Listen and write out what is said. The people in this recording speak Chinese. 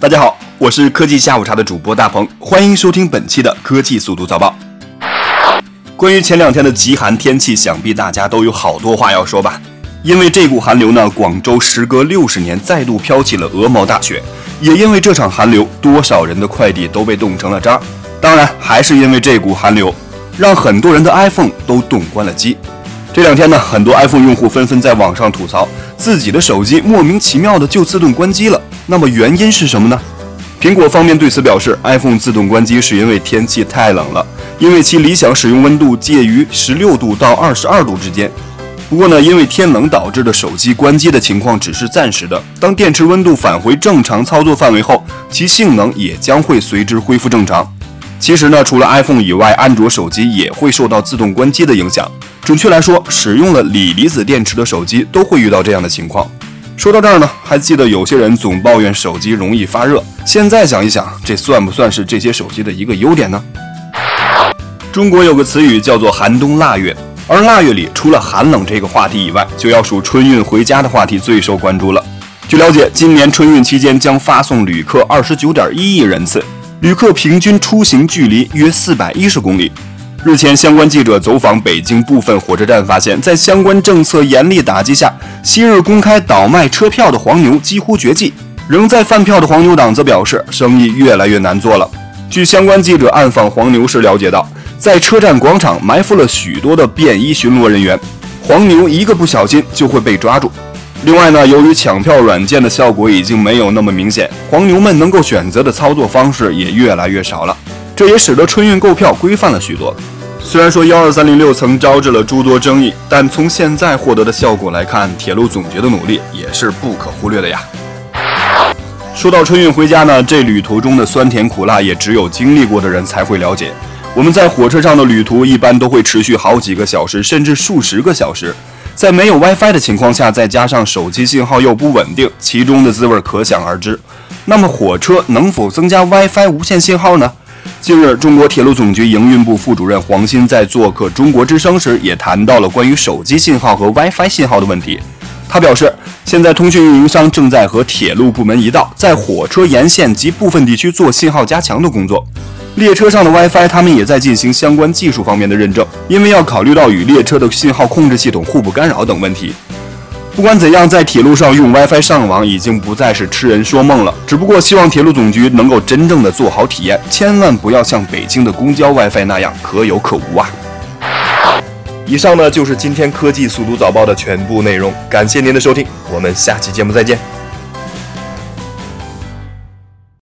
大家好，我是科技下午茶的主播大鹏，欢迎收听本期的科技速度早报。关于前两天的极寒天气，想必大家都有好多话要说吧？因为这股寒流呢，广州时隔六十年再度飘起了鹅毛大雪，也因为这场寒流，多少人的快递都被冻成了渣。当然，还是因为这股寒流，让很多人的 iPhone 都冻关了机。这两天呢，很多 iPhone 用户纷纷在网上吐槽自己的手机莫名其妙的就自动关机了。那么原因是什么呢？苹果方面对此表示，iPhone 自动关机是因为天气太冷了，因为其理想使用温度介于十六度到二十二度之间。不过呢，因为天冷导致的手机关机的情况只是暂时的，当电池温度返回正常操作范围后，其性能也将会随之恢复正常。其实呢，除了 iPhone 以外，安卓手机也会受到自动关机的影响。准确来说，使用了锂离子电池的手机都会遇到这样的情况。说到这儿呢，还记得有些人总抱怨手机容易发热。现在想一想，这算不算是这些手机的一个优点呢？中国有个词语叫做“寒冬腊月”，而腊月里除了寒冷这个话题以外，就要数春运回家的话题最受关注了。据了解，今年春运期间将发送旅客二十九点一亿人次，旅客平均出行距离约四百一十公里。日前，相关记者走访北京部分火车站，发现，在相关政策严厉打击下，昔日公开倒卖车票的黄牛几乎绝迹。仍在贩票的黄牛党则表示，生意越来越难做了。据相关记者暗访黄牛时了解到，在车站广场埋伏了许多的便衣巡逻人员，黄牛一个不小心就会被抓住。另外呢，由于抢票软件的效果已经没有那么明显，黄牛们能够选择的操作方式也越来越少了。这也使得春运购票规范了许多。虽然说幺二三零六曾招致了诸多争议，但从现在获得的效果来看，铁路总局的努力也是不可忽略的呀。说到春运回家呢，这旅途中的酸甜苦辣，也只有经历过的人才会了解。我们在火车上的旅途一般都会持续好几个小时，甚至数十个小时，在没有 WiFi 的情况下，再加上手机信号又不稳定，其中的滋味可想而知。那么火车能否增加 WiFi 无线信号呢？近日，中国铁路总局营运部副主任黄鑫在做客中国之声时，也谈到了关于手机信号和 WiFi 信号的问题。他表示，现在通讯运营商正在和铁路部门一道，在火车沿线及部分地区做信号加强的工作。列车上的 WiFi，他们也在进行相关技术方面的认证，因为要考虑到与列车的信号控制系统互不干扰等问题。不管怎样，在铁路上用 WiFi 上网已经不再是痴人说梦了。只不过希望铁路总局能够真正的做好体验，千万不要像北京的公交 WiFi 那样可有可无啊！以上呢就是今天科技速读早报的全部内容，感谢您的收听，我们下期节目再见。